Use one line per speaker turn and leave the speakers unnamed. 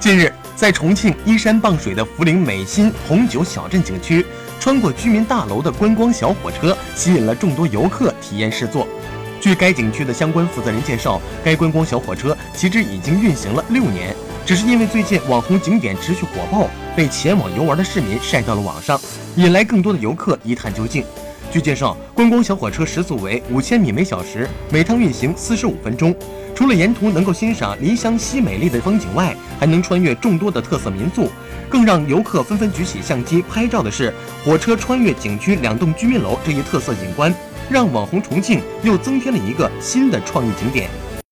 近日，在重庆依山傍水的涪陵美心红酒小镇景区，穿过居民大楼的观光小火车吸引了众多游客体验试坐。据该景区的相关负责人介绍，该观光小火车其实已经运行了六年，只是因为最近网红景点持续火爆，被前往游玩的市民晒到了网上，引来更多的游客一探究竟。据介绍，观光小火车时速为五千米每小时，每趟运行四十五分钟。除了沿途能够欣赏梨湘西美丽的风景外，还能穿越众多的特色民宿。更让游客纷纷举起相机拍照的是，火车穿越景区两栋居民楼这一特色景观，让网红重庆又增添了一个新的创意景点。